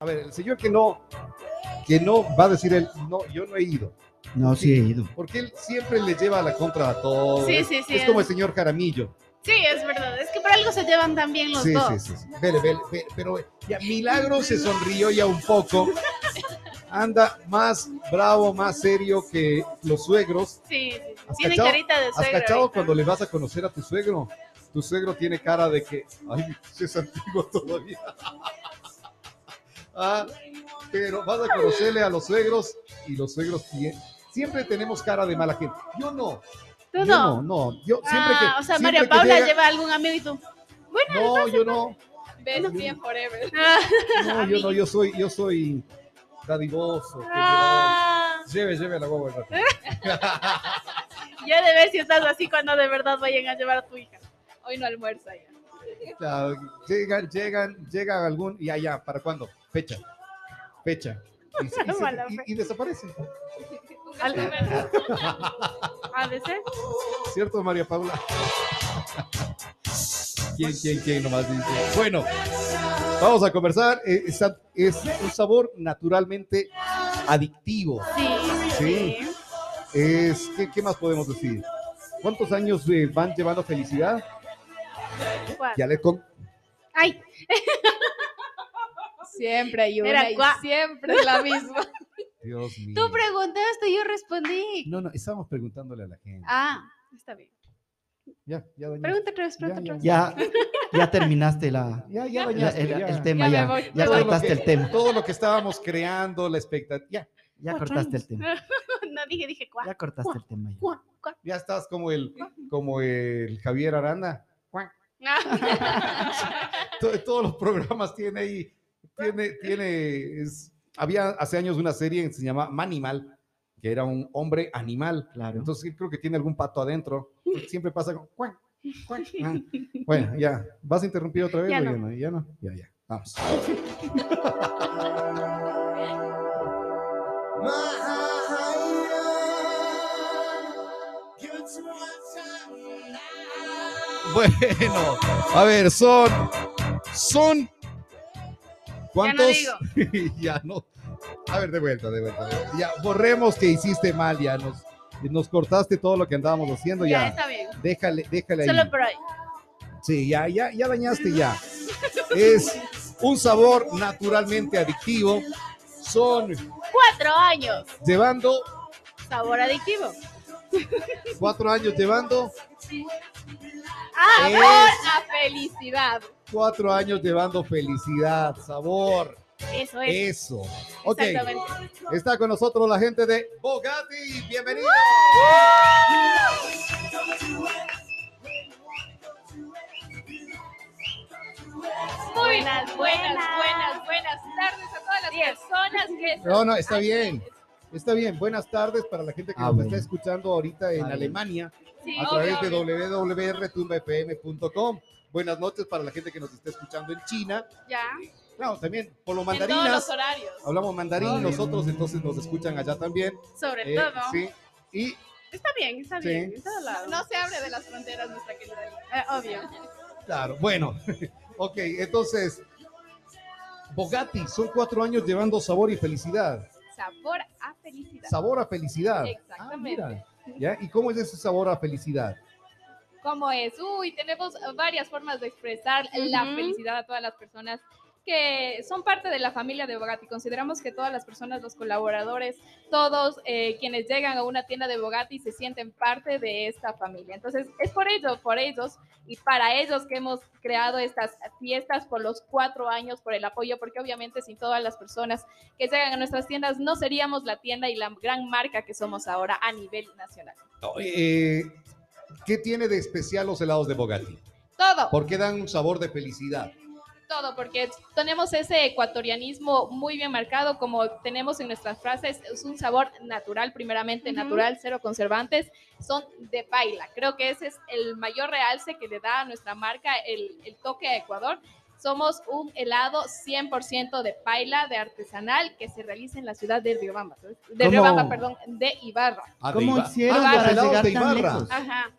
A ver, el señor que no, que no va a decir él, no, yo no he ido. No, sí he ido. Porque él siempre le lleva la contra a todos. Sí, sí, sí, Es como el es- señor Jaramillo. Sí, es verdad. Es que por algo se llevan tan bien los Sí, dos. sí, sí, sí. Vele, vele, ve- pero ya Milagro se sonrió ya un poco. Anda más bravo, más serio que los suegros. Sí, sí, sí. ¿Has Tienen cachado? carita de ¿Has suegro. cachado ahorita. cuando le vas a conocer a tu suegro? Tu suegro tiene cara de que, ay, es antiguo todavía. Ah, pero vas a conocerle a los suegros y los suegros siempre tenemos cara de mala gente. Yo no. Tú yo no. no, no. Yo siempre ah, que, o sea, siempre María Paula llega- lleva algún amigo y tú. No, yo no. Best friend forever. No, yo no, yo soy, yo soy dadivoso. Ah, Lleve, lleve la guagua. ya de ver si estás así cuando de verdad vayan a llevar a tu hija. Hoy no almuerza ya. Ya, llegan, llegan, llegan algún, y allá, ¿para cuándo? Fecha. Fecha. Y, y se- Mala y- fe. y desaparecen. Al- ¿Ha de ser? ¿Cierto, María Paula? ¿Quién, quién, quién nomás dice? Bueno, vamos a conversar. Eh, Es, es un sabor naturalmente adictivo. Sí, Sí. sí. Es, ¿qué, qué más podemos decir? ¿Cuántos años eh, van llevando felicidad? ¿Cuál? Ya le con... Ay, Siempre hay Era una y cua- siempre es la misma. Dios mío. tú preguntaste y yo respondí. No, no, estábamos preguntándole a la gente. Ah, está bien. Ya, ya, doña. Pregunta otra vez, pregunta Ya, otra vez. Ya, ya terminaste la, Ya, ya, la- dañaste, el, ya. el tema, Ya me ya, voy. ya Todo lo cortaste que- el tema, Todo lo que estábamos creando, la expectativa. Ya, ya Cuatro cortaste el años. tema, No dije, dije cuál. ya cortaste el tema. ya. cuál, cuál. ya estás como el, como el Javier Aranda. To- Todos los programas tiene ahí, tiene, tiene, es- había hace años una serie que se llama Manimal, que era un hombre animal. Claro. Entonces creo que tiene algún pato adentro. Siempre pasa con ah. Bueno, ya. ¿Vas a interrumpir otra vez? Ya o no. Ya no. Ya, ya. Vamos. Bueno, a ver, son, son, ¿cuántos? digo. ya no. A ver, de vuelta, de vuelta. Ya, borremos que hiciste mal, ya nos, nos cortaste todo lo que andábamos haciendo, Ya, ya. está bien. Déjale, déjale ahí. Solo por ahí. Sí, ya, ya, ya dañaste ya. Es un sabor naturalmente adictivo. Son Cuatro años. llevando, Sabor adictivo. cuatro años llevando, Ah, Es- La felicidad. Cuatro años llevando felicidad, sabor, eso es. eso. Ok, Exactamente. está con nosotros la gente de Bogatti. Bienvenido. Buenas, Buenas, buenas, buenas tardes a todas las personas que No, no, está bien. Está bien. Buenas tardes para la gente que Ah, nos bueno. está escuchando ahorita en Ah. Alemania Sí, a obvio, través de www.retumbafm.com. Buenas noches para la gente que nos está escuchando en China. Ya. Claro, también por los En todos mandarinas. los horarios. Hablamos mandarín Obvio. nosotros, entonces nos escuchan allá también. Sobre Eh, todo. sí. Y Está bien, está Sí. bien. En todo lado. No se abre de las fronteras nuestra querida. Eh, obvio. claro, bueno. ok, entonces, Bogatti, son cuatro años llevando sabor y felicidad. Sabor a felicidad. Sabor a felicidad. Exactamente. Ah, mira. ¿Ya? ¿Y cómo es ese sabor a felicidad? ¿Cómo es? Uy, tenemos varias formas de expresar la felicidad a todas las personas que son parte de la familia de Bogatti. Consideramos que todas las personas, los colaboradores, todos eh, quienes llegan a una tienda de Bogatti se sienten parte de esta familia. Entonces, es por ello, por ellos y para ellos que hemos creado estas fiestas por los cuatro años, por el apoyo, porque obviamente sin todas las personas que llegan a nuestras tiendas no seríamos la tienda y la gran marca que somos ahora a nivel nacional. Eh, ¿Qué tiene de especial los helados de Bogatti? Todo. ¿Por qué dan un sabor de felicidad? Todo, porque tenemos ese ecuatorianismo muy bien marcado, como tenemos en nuestras frases, es un sabor natural, primeramente Ujú. natural, cero conservantes, son de paila. Creo que ese es el mayor realce que le da a nuestra marca el, el toque a Ecuador. Somos un helado 100% de paila, de artesanal, que se realiza en la ciudad de Riobamba, de ¿Cómo? Riobamba, perdón, de Ibarra. Ah, de ¿Cómo hicieron Ah, para llegar tan lejos? Ajá.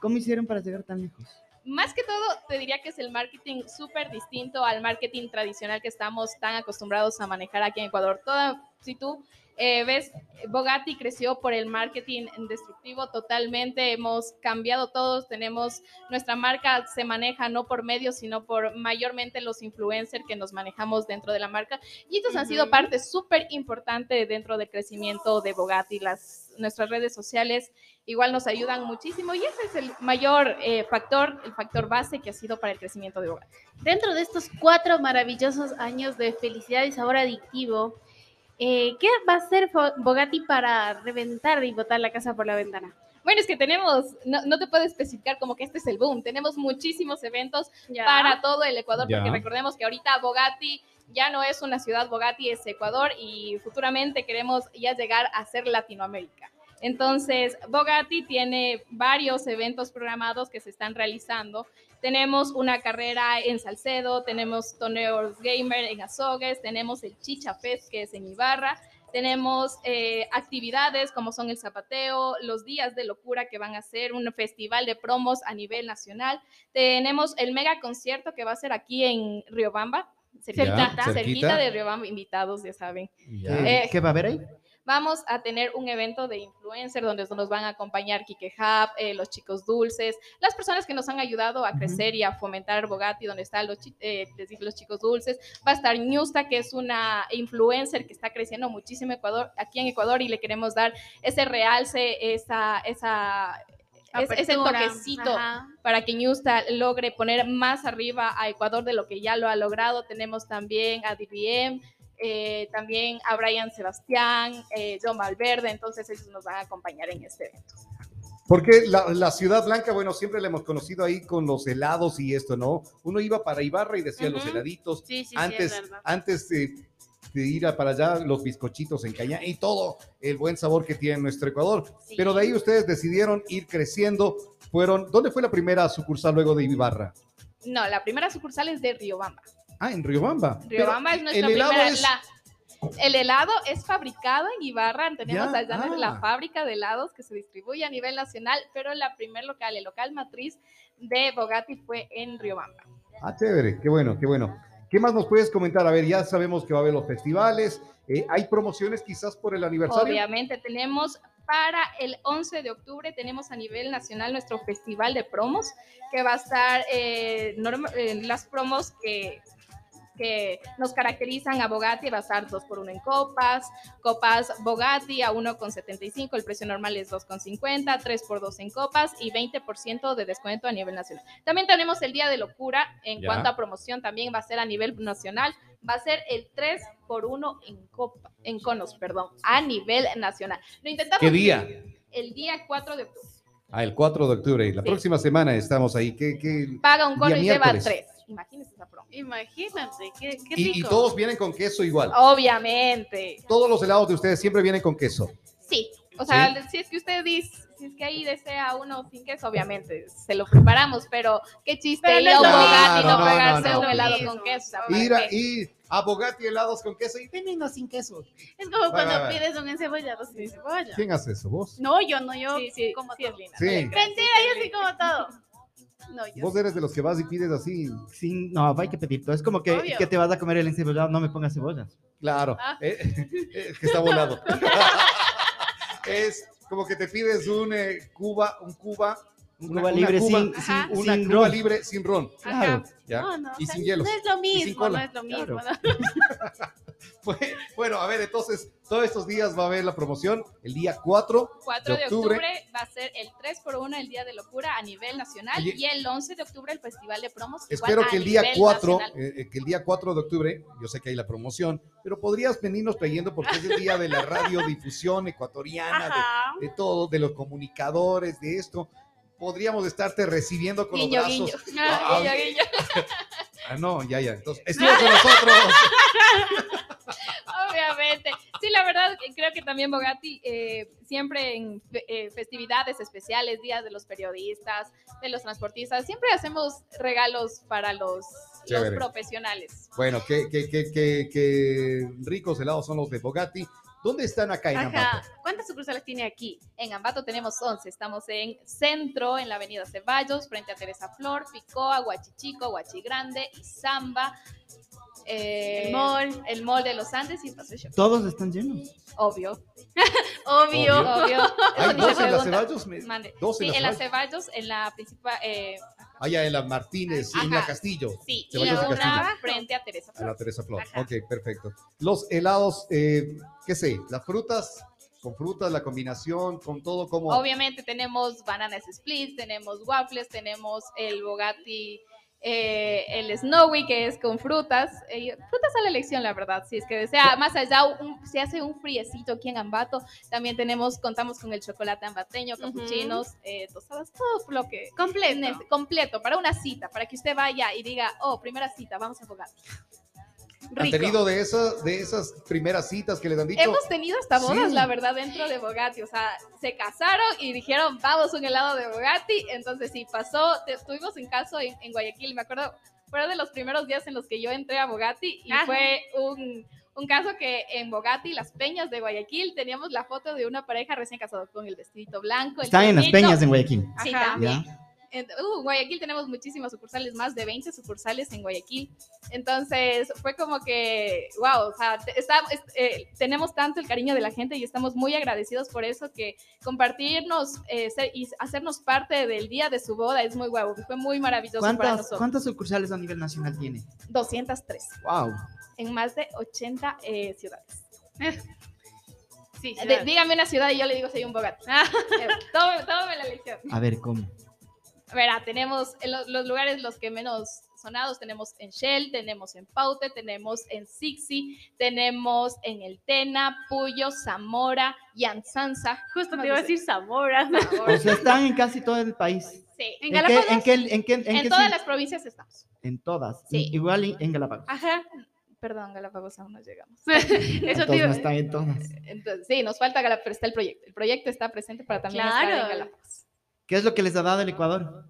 ¿Cómo hicieron para llegar tan lejos? Más que todo, te diría que es el marketing súper distinto al marketing tradicional que estamos tan acostumbrados a manejar aquí en Ecuador. Toda, si tú eh, ves, Bogatti creció por el marketing destructivo totalmente. Hemos cambiado todos. Tenemos nuestra marca se maneja no por medios, sino por mayormente los influencers que nos manejamos dentro de la marca. Y estos han sido parte súper importante dentro del crecimiento de Bogatti. Las, nuestras redes sociales igual nos ayudan muchísimo y ese es el mayor eh, factor, el factor base que ha sido para el crecimiento de Bogatti. Dentro de estos cuatro maravillosos años de felicidad y sabor adictivo, eh, ¿qué va a hacer Bogatti para reventar y botar la casa por la ventana? Bueno, es que tenemos, no, no te puedo especificar como que este es el boom, tenemos muchísimos eventos Ya. para todo el Ecuador, porque Ya. recordemos que ahorita Bogatti ya no es una ciudad, Bogatti es Ecuador y futuramente queremos ya llegar a ser Latinoamérica. Entonces, Bogatti tiene varios eventos programados que se están realizando. Tenemos una carrera en Salcedo, tenemos torneos gamer en Azogues, tenemos el Chicha Fest que es en Ibarra, tenemos eh, actividades como son el zapateo, los días de locura que van a ser un festival de promos a nivel nacional. Tenemos el mega concierto que va a ser aquí en Riobamba, cerquita, cerquita cerquita. de Riobamba, invitados, ya saben. Ya. ¿Qué, Eh, qué va a haber ahí? Vamos a tener un evento de influencer donde nos van a acompañar Kike Hub, eh, los chicos dulces, las personas que nos han ayudado a crecer y a fomentar Bogatti, donde están los, chi- eh, les digo, los chicos dulces. Va a estar Ñusta, que es una influencer que está creciendo muchísimo Ecuador, aquí en Ecuador y le queremos dar ese realce, esa, esa, es- ese toquecito Ajá. para que Ñusta logre poner más arriba a Ecuador de lo que ya lo ha logrado. Tenemos también a DBM, eh, también a Brian Sebastián, eh, John Valverde, entonces ellos nos van a acompañar en este evento. Porque la, la Ciudad Blanca, bueno, siempre la hemos conocido ahí con los helados y esto, ¿no? Uno iba para Ibarra y decía los heladitos. Sí, sí, sí, antes, es verdad. antes de, de ir a para allá, los bizcochitos en caña y todo el buen sabor que tiene nuestro Ecuador. Sí. Pero de ahí ustedes decidieron ir creciendo. Fueron, ¿dónde fue la primera sucursal luego de Ibarra? No, la primera sucursal es de Riobamba. Ah, en Riobamba. Riobamba Pero es nuestra primera. es- la- el helado es fabricado en Ibarra, tenemos Ya, allá ah. la fábrica de helados que se distribuye a nivel nacional, pero la primer local, el local matriz de Bogatti fue en Riobamba. Ah, chévere, qué bueno, qué bueno. ¿Qué más nos puedes comentar? A ver, ya sabemos que va a haber los festivales. eh, ¿Hay promociones quizás por el aniversario? Obviamente tenemos para el 11 de octubre, tenemos a nivel nacional nuestro festival de promos, que va a estar eh, las promos que, que nos caracterizan a Bogatti, va a estar 2 por 1 en copas, copas Bogatti a 1,75, el precio normal es 2,50, 3 por 2 en copas y 20% de descuento a nivel nacional. También tenemos el Día de Locura, en Ya. cuanto a promoción también va a ser a nivel nacional, va a ser el 3 por 1 en copa, en conos, perdón, a nivel nacional. Lo intentamos ¿Qué día? el día 4 de octubre. Ah, el 4 de octubre. La Sí. próxima semana estamos ahí. ¿Qué, qué? Paga un cono y lleva. 3. Imagínense. Imagínate, qué, qué Y, y rico. todos vienen con queso igual. Obviamente. Todos los helados de ustedes siempre vienen con queso. Sí. O sea, si es que usted dice, si es que ahí desea uno sin queso, obviamente se lo preparamos, pero qué chiste Pero no ir a es un Bogatti y no No, pegarse no, no, un no. helado con queso. Ir a, ir a Bogatti helados con queso y ven uno sin queso. Es como cuando va. pides un encebollado sin cebolla. ¿Quién hace eso? ¿Vos? No, yo no, yo Sí, sí, como sí todo. Sí. Mentira, yo sí como todo. No, yo Vos eres de los que vas y pides así. Sin, no, hay que pedir todo. Es como que, Obvio. que te vas a comer el encebollado, no me pongas cebollas. Claro. Ah. eh, eh, que está volado. es como que te pides un eh, Cuba, un Cuba. Un una- Cuba una libre Cuba- sin, Ajá. sin, Una sin Cuba ron. libre sin ron. Claro. ¿ya? No, no, Y o sea, sin hielos. No es lo mismo, no es lo mismo. Claro. ¿no? Bueno, a ver, entonces, todos estos días va a haber la promoción. El día 4 4 de de octubre. octubre va a ser el 3 por 1 el Día de Locura a nivel nacional Oye. y el 11 de octubre el Festival de Promos. Espero que el día nivel 4, nacional. eh, eh, que el día 4 de octubre, yo sé que hay la promoción, pero podrías venirnos trayendo porque es el día de la radiodifusión ecuatoriana, de todo, de los comunicadores, de esto. Podríamos estarte recibiendo con Guiño, los guiño. brazos. Ah, Ah, guiño, guiño. Ah, no, ya, ya. Entonces, estuvo con nosotros. Obviamente. Sí, la verdad, creo que también Bogatti, eh, siempre en eh, festividades especiales, días de los periodistas, de los transportistas, siempre hacemos regalos para los, los profesionales. Bueno, qué, qué, qué, qué, qué ricos helados son los de Bogatti. ¿Dónde están acá en Ajá. Ambato? ¿Cuántas sucursales tiene aquí? En Ambato tenemos 11. Estamos en Centro, en la Avenida Ceballos, frente a Teresa Flor, Picoa, Huachichico, Huachigrande, Izamba, eh, El mall. el Mall de los Andes y Paseo Shop. Todos están llenos. Obvio, Obvio. Obvio. ¿Hay dos en la pregunta. Ceballos? Me- Mande. ¿Dos Sí, en la en la Ceballos? Ceballos, en la principal, eh, Allá en la Martínez, y en la. Castillo. sí, y Castillo. frente a Teresa A Flor. la Teresa Flor. Ajá. Ok, perfecto. Los helados, eh, ¿qué sé? Las frutas, con frutas, la combinación, con todo como... Obviamente tenemos bananas splits, tenemos waffles, tenemos el Bogatti, eh, el Snowy que es con frutas, eh, frutas a la elección la verdad, si es que desea, más allá un- se hace un friecito aquí en Ambato, también tenemos, contamos con el chocolate ambateño, capuchinos, eh, tostadas, todo lo que Completo. completo para una cita, para que usted vaya y diga, oh, primera cita, vamos a Bogatti. ¿Han Rico. tenido de esas, de esas primeras citas que les han dicho? Hemos tenido hasta bodas, Sí. la verdad, dentro de Bogatti. O sea, se casaron y dijeron, vamos un helado de Bogatti. Entonces, sí, pasó. te- Estuvimos en caso en, en Guayaquil. Me acuerdo, fueron de los primeros días en los que yo entré a Bogatti y Ajá. fue un, un caso que en Bogatti, las peñas de Guayaquil, teníamos la foto de una pareja recién casada con el vestidito blanco. Están en las peñas en Guayaquil. Sí, Ajá. también. ¿Ya? Uh, Guayaquil tenemos muchísimas sucursales, más de 20 sucursales en Guayaquil. Entonces fue como que, wow, o sea, está- es- eh, tenemos tanto el cariño de la gente y estamos muy agradecidos por eso que compartirnos eh, ser- y hacernos parte del día de su boda es muy guau, fue muy maravilloso para ¿Cuántas, nosotros. ¿Cuántas sucursales a nivel nacional tiene? 203 Wow. en más de 80 eh, ciudades. Sí, De- ciudad. dígame una ciudad y yo le digo soy un Bogotá. Eh, tómame, tómame la lección. A ver, ¿cómo? Verá, tenemos en lo- los lugares los que menos sonados, tenemos en Shell, tenemos en Paute, tenemos en Sixi, tenemos en El Tena, Puyo, Zamora, Yansanza. Justo te iba a decir Zamora. O sea, están en casi todo el país. Sí, En ¿En qué, Galápagos. en qué, en qué, en en qué todas sí? las provincias estamos. En todas. Sí. Igual y- en Galápagos. Ajá. Perdón, Galápagos aún no llegamos. Eso Entonces te iba no están en todas. Entonces, sí, nos falta Galápagos, pero está el proyecto. El proyecto está presente para también estar en Claro. Galápagos. ¿Qué es lo que les ha dado el Ecuador?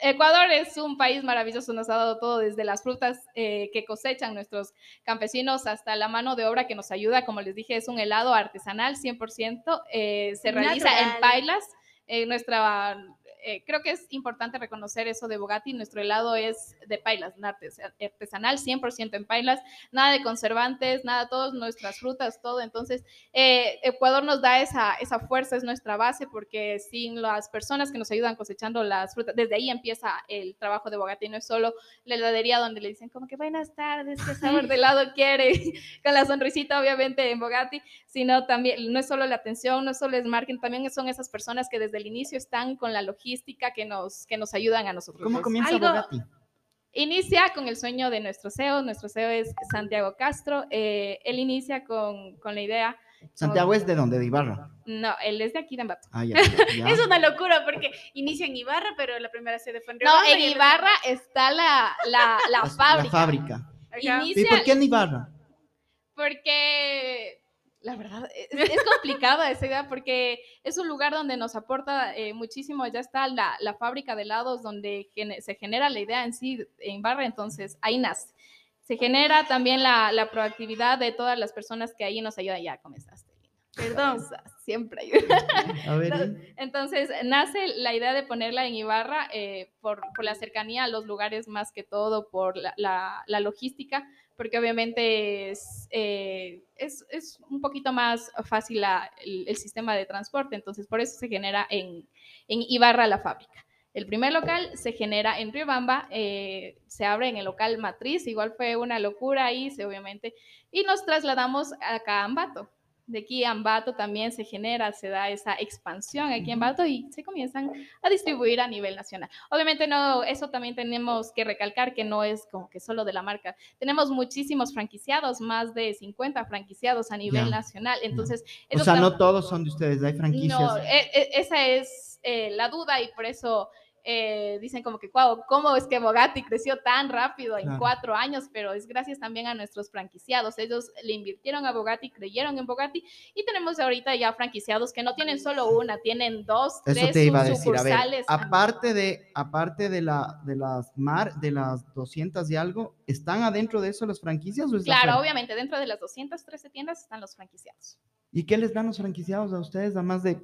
Ecuador es un país maravilloso, nos ha dado todo, desde las frutas eh, que cosechan nuestros campesinos hasta la mano de obra que nos ayuda. Como les dije, es un helado artesanal 100%, eh, se realiza en pailas. Eh, nuestra, eh, creo que es importante reconocer eso de Bogatti, nuestro helado es de pailas, artes- artesanal 100% en pailas, nada de conservantes, nada, todas nuestras frutas, todo. Entonces, eh, Ecuador nos da esa, esa fuerza, es nuestra base, porque sin las personas que nos ayudan cosechando las frutas, desde ahí empieza el trabajo de Bogatti, no es solo la heladería donde le dicen como que buenas tardes, qué sabor de helado quiere, con la sonrisita obviamente en Bogatti, sino también, no es solo la atención, no es solo el marketing, también son esas personas que desde el inicio están con la logística que nos, que nos ayudan a nosotros. ¿Cómo comienza algo- Bogatti? Inicia con el sueño de nuestro CEO, nuestro CEO es Santiago Castro, eh, él inicia con, con la idea, Santiago es de dónde? De Ibarra. no, él es de aquí de Ambato. Ah, ya. ya. Es una locura porque inicia en Ibarra, pero la primera sede fue en No, Riobamba en el- Ibarra está la, la, la La- fábrica. La fábrica. Ajá. Inicia ¿Y por qué en Ibarra? porque la verdad es, es complicada esa idea porque es un lugar donde nos aporta eh, muchísimo. Ya está la, la fábrica de helados donde se genera la idea en sí en Barra, entonces ahí nace. Se genera también la, la proactividad de todas las personas que ahí nos ayudan. Ya comenzaste. Perdón. Siempre ayuda. A ver, ¿y? Entonces, nace la idea de ponerla en Ibarra eh, por, por la cercanía a los lugares más que todo, por la, la- la logística, porque obviamente es, eh, es, es un poquito más fácil el, sistema de transporte, entonces por eso se genera en, en Ibarra la fábrica. El primer local se genera en Riobamba, eh, se abre en el local matriz, igual fue una locura ahí, obviamente, y nos trasladamos acá a Ambato. De aquí a Ambato también se genera, se da esa expansión aquí en Ambato y se comienzan a distribuir a nivel nacional. Obviamente no, eso también tenemos que recalcar que no es como que solo de la marca. Tenemos muchísimos franquiciados, más de 50 franquiciados a nivel Ya. nacional. Entonces, O eso sea, no todos son de ustedes, hay franquicias. no, e- e- esa es eh, la duda y por eso eh, dicen como que, wow, ¿cómo es que Bogatti creció tan rápido en Claro. cuatro años? Pero es gracias también a nuestros franquiciados. Ellos le invirtieron a Bogatti, creyeron en Bogatti y tenemos ahorita ya franquiciados que no tienen solo una, tienen dos, Eso tres te iba a decir. A ver, sucursales. aparte de, aparte de la, de las mar, de las 200 y algo, ¿están adentro de eso las franquicias o Claro, obviamente, dentro de las 213 tiendas están los franquiciados. ¿Y qué les dan los franquiciados a ustedes además de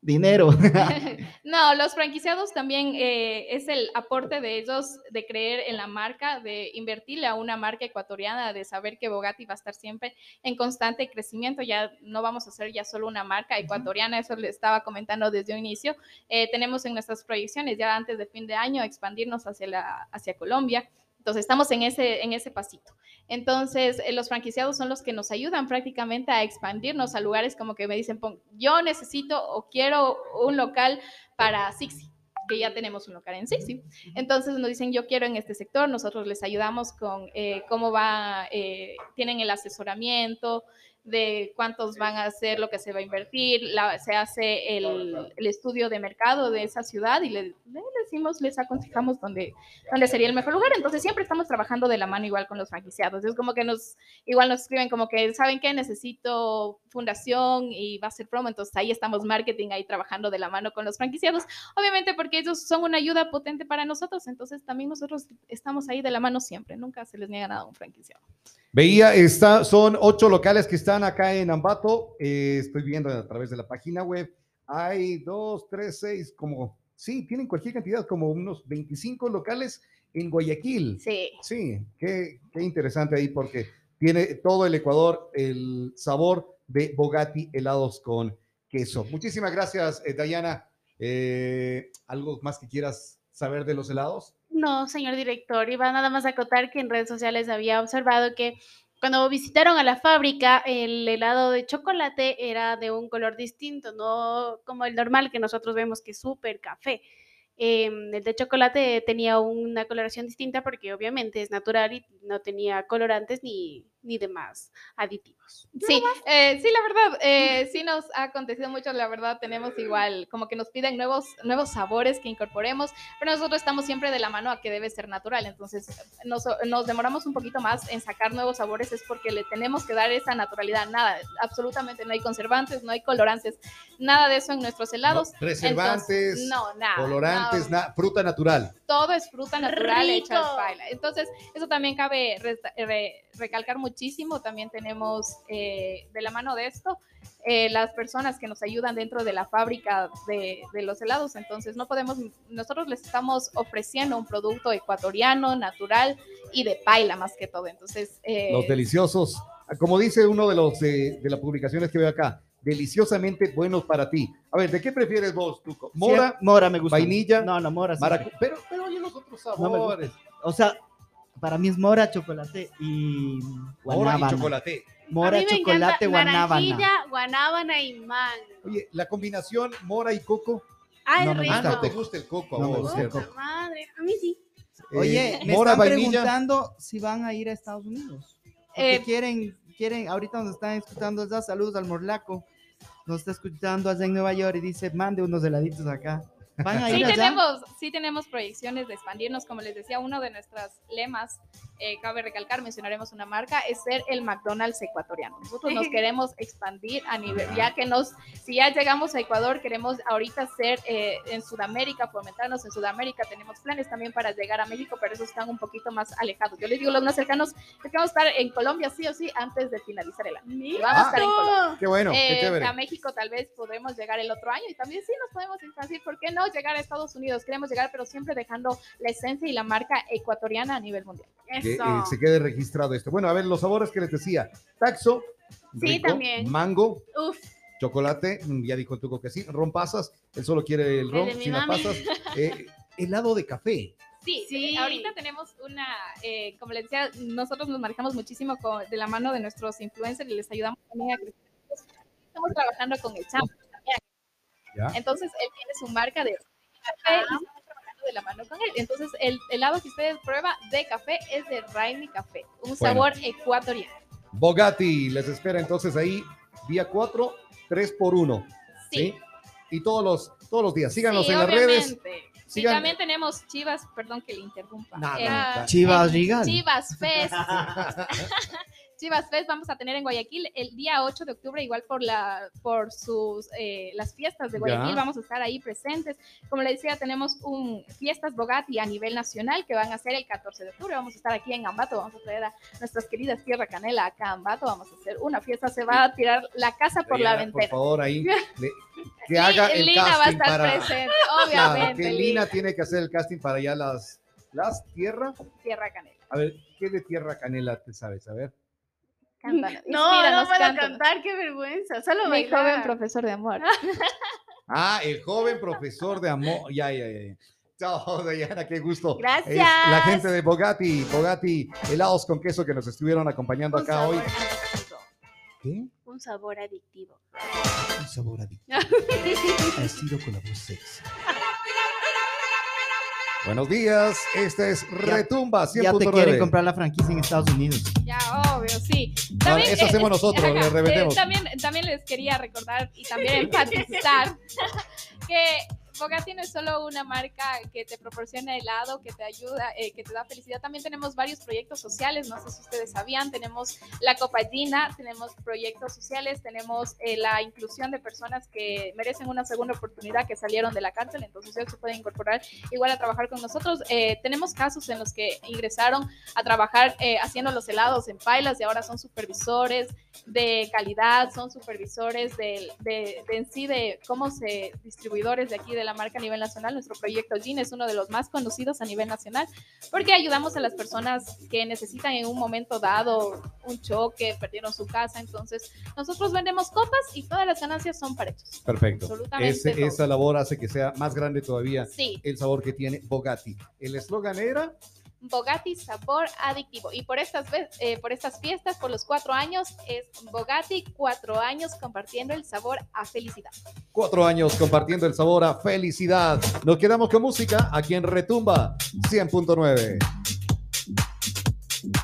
dinero? No, los franquiciados también eh, es el aporte de ellos de creer en la marca, de invertirle a una marca ecuatoriana, de saber que Bogatti va a estar siempre en constante crecimiento. Ya no vamos a ser ya solo una marca ecuatoriana, eso le estaba comentando desde un inicio. Eh, tenemos en nuestras proyecciones ya antes de fin de año expandirnos hacia, la, hacia Colombia. Entonces estamos en ese, en ese pasito. Entonces, eh, los franquiciados son los que nos ayudan prácticamente a expandirnos a lugares como que me dicen, "Pon, yo necesito o quiero un local para Sixi, que ya tenemos un local en Sixi. Entonces nos dicen, yo quiero en este sector, nosotros les ayudamos con eh, cómo va, eh, tienen el asesoramiento de cuántos van a hacer lo que se va a invertir, la- se hace el, el estudio de mercado de esa ciudad y le, le decimos, les aconsejamos dónde, dónde sería el mejor lugar. Entonces siempre estamos trabajando de la mano igual con los franquiciados. Es como que nos, igual nos escriben como que, ¿saben qué? Necesito fundación y va a ser promo. Entonces ahí estamos marketing, ahí trabajando de la mano con los franquiciados. Obviamente porque ellos son una ayuda potente para nosotros. Entonces también nosotros estamos ahí de la mano siempre. Nunca se les niega nada a un franquiciado. Veía, está, son ocho locales que están acá en Ambato. eh, estoy viendo a través de la página web. Hay dos, tres, seis, como, sí, tienen cualquier cantidad, como unos 25 locales en Guayaquil. Sí. Sí, qué, qué interesante ahí porque tiene todo el Ecuador el sabor de Bogatti helados con queso. Muchísimas gracias, eh, Dayana. Eh, ¿Algo más que quieras saber de los helados? No, señor director, iba nada más a acotar que en redes sociales había observado que cuando visitaron a la fábrica, el helado de chocolate era de un color distinto, no como el normal que nosotros vemos que es súper café. Em, el de chocolate tenía una coloración distinta porque obviamente es natural y no tenía colorantes ni, ni demás aditivos. Sí, eh, sí, la verdad, eh, sí nos ha acontecido mucho, la verdad, tenemos igual, como que nos piden nuevos, nuevos sabores que incorporemos, pero nosotros estamos siempre de la mano a que debe ser natural, entonces nos, nos demoramos un poquito más en sacar nuevos sabores, es porque le tenemos que dar esa naturalidad, nada, absolutamente no hay conservantes, no hay colorantes, nada de eso en nuestros helados. No, preservantes, Entonces, no, nada. colorantes, no, na- fruta natural. Todo es fruta natural hecha al paila. Entonces, eso también cabe re- recalcar muchísimo. También tenemos eh, de la mano de esto eh, las personas que nos ayudan dentro de la fábrica de, de los helados. Entonces, no podemos, nosotros les estamos ofreciendo un producto ecuatoriano, natural y de paila más que todo. Entonces, eh, Los deliciosos, como dice uno de los eh, de las publicaciones que veo acá, deliciosamente buenos para ti. A ver, ¿de qué prefieres vos, Tuco? Mora, Sí, mora me gusta. vainilla, No, no, mora. sí. maracu- pero, pero oye los otros No sabores. O sea, para mí es mora, chocolate y Mora y guanábana. chocolate. Mora, a mí me chocolate, guanábana. naranjilla, guanábana y mango. Oye, la combinación mora y coco. Ay, No me rico. Ah, gusta no te gusta el coco a No vos, gusta ¿cierto? Madre, a mí sí. Oye, Eh, me mora, están vainilla. preguntando si van a ir a Estados Unidos. Eh, quieren, quieren, ahorita nos están escuchando, da saludos al Morlaco. Nos está escuchando allá en Nueva York y dice, mande unos heladitos acá. ¿Van a Sí ir allá? tenemos, sí tenemos proyecciones de expandirnos, como les decía, uno de nuestros lemas, eh, cabe recalcar, mencionaremos una marca, es ser el McDonald's ecuatoriano. Nosotros nos queremos expandir a nivel, ya que nos, si ya llegamos a Ecuador, queremos ahorita ser eh, en Sudamérica, fomentarnos en Sudamérica, tenemos planes también para llegar a México, pero esos están un poquito más alejados. Yo les digo, los más cercanos, es que vamos a estar en Colombia sí o sí antes de finalizar el año. Vamos a estar en Colombia. Qué bueno, qué Eh, chévere. a México tal vez podemos llegar el otro año y también sí nos podemos expandir, ¿por qué no llegar a Estados Unidos? Queremos llegar, pero siempre dejando la esencia y la marca ecuatoriana a nivel mundial. Que Eso. eh, se quede registrado esto. Bueno, a ver, los sabores que les decía. Taxo, Sí, rico, también. mango, Uf, chocolate, mm, ya dijo Tuco que sí, ron pasas, él solo quiere el El ron mi sin las pasas, eh, helado de café. Sí, Sí. ahorita tenemos una, eh, como les decía, nosotros nos manejamos muchísimo con- de la mano de nuestros influencers y les ayudamos también a crecer. Estamos trabajando con el champ. Ya. Entonces, él tiene su marca de café y estamos trabajando de la mano con él. Entonces, el helado que ustedes prueban de café es de Raimi Café, un Bueno. sabor ecuatoriano. Bogatti les espera entonces ahí, día 4, 3 por 1. Sí. Y todos los, todos los días. Síganos Sí, en las redes. obviamente. Sí, Sigan- también tenemos Chivas, perdón que le interrumpa. Nada, Eh, nada. Chivas Regal. Chivas Fest. Chivas Fest vamos a tener en Guayaquil el día 8 de octubre, igual por la por sus eh, las fiestas de Guayaquil, Ya. vamos a estar ahí presentes. Como le decía, tenemos un fiestas Bogati a nivel nacional que van a ser el 14 de octubre. Vamos a estar aquí en Ambato, vamos a traer a nuestras queridas Tierra Canela acá a Ambato, vamos a hacer una fiesta, se va a tirar la casa por la Diana, Por ventana. favor, ahí. le- que Y haga el Lina va a casting estar para. presente, Claro, obviamente. que Lina. Tiene que hacer el casting para allá las. Las tierra. Tierra Canela. A ver, ¿qué de tierra canela te sabes? A ver. Cántanos, No, no puedo cántanos. cantar, qué vergüenza. Solo Mi bailar. joven profesor de amor. Ah, el joven profesor de amor. Ya, ya, ya. Chao, Diana, qué gusto. Gracias. Es la gente de Bogati, Bogati, helados con queso que nos estuvieron acompañando Un acá sabor hoy. adictivo. ¿Qué? Un sabor adictivo. Un sabor adictivo. Ha sido con la voz sexy. Buenos días, este es Retumba 100.9. Ya te quieren comprar la franquicia en Estados Unidos. Ya, obvio, sí. No, eso hacemos nosotros, ajá, le revendemos. eh, también, también les quería recordar y también enfatizar que Bogati es solo una marca que te proporciona helado, que te ayuda, eh, que te da felicidad. También tenemos varios proyectos sociales, no sé si ustedes sabían. Tenemos la Copa Gina, tenemos proyectos sociales, tenemos eh, la inclusión de personas que merecen una segunda oportunidad que salieron de la cárcel, entonces ellos se pueden incorporar igual a trabajar con nosotros. Eh, tenemos casos en los que ingresaron a trabajar eh, haciendo los helados en pailas y ahora son supervisores de calidad, son supervisores de, de, de en sí de cómo se distribuidores de aquí de la marca a nivel nacional. Nuestro proyecto GIN es uno de los más conocidos a nivel nacional porque ayudamos a las personas que necesitan en un momento dado un choque, perdieron su casa. Entonces, nosotros vendemos copas y todas las ganancias son para ellos. Perfecto. Absolutamente Ese- esa labor hace que sea más grande todavía Sí, el sabor que tiene Bogati. El eslogan era Bogati sabor adictivo. Y por estas, eh, por estas fiestas, por los cuatro años, es Bogati cuatro años compartiendo el sabor a felicidad. cuatro años compartiendo el sabor a felicidad. Nos quedamos con música aquí en Retumba 100.9.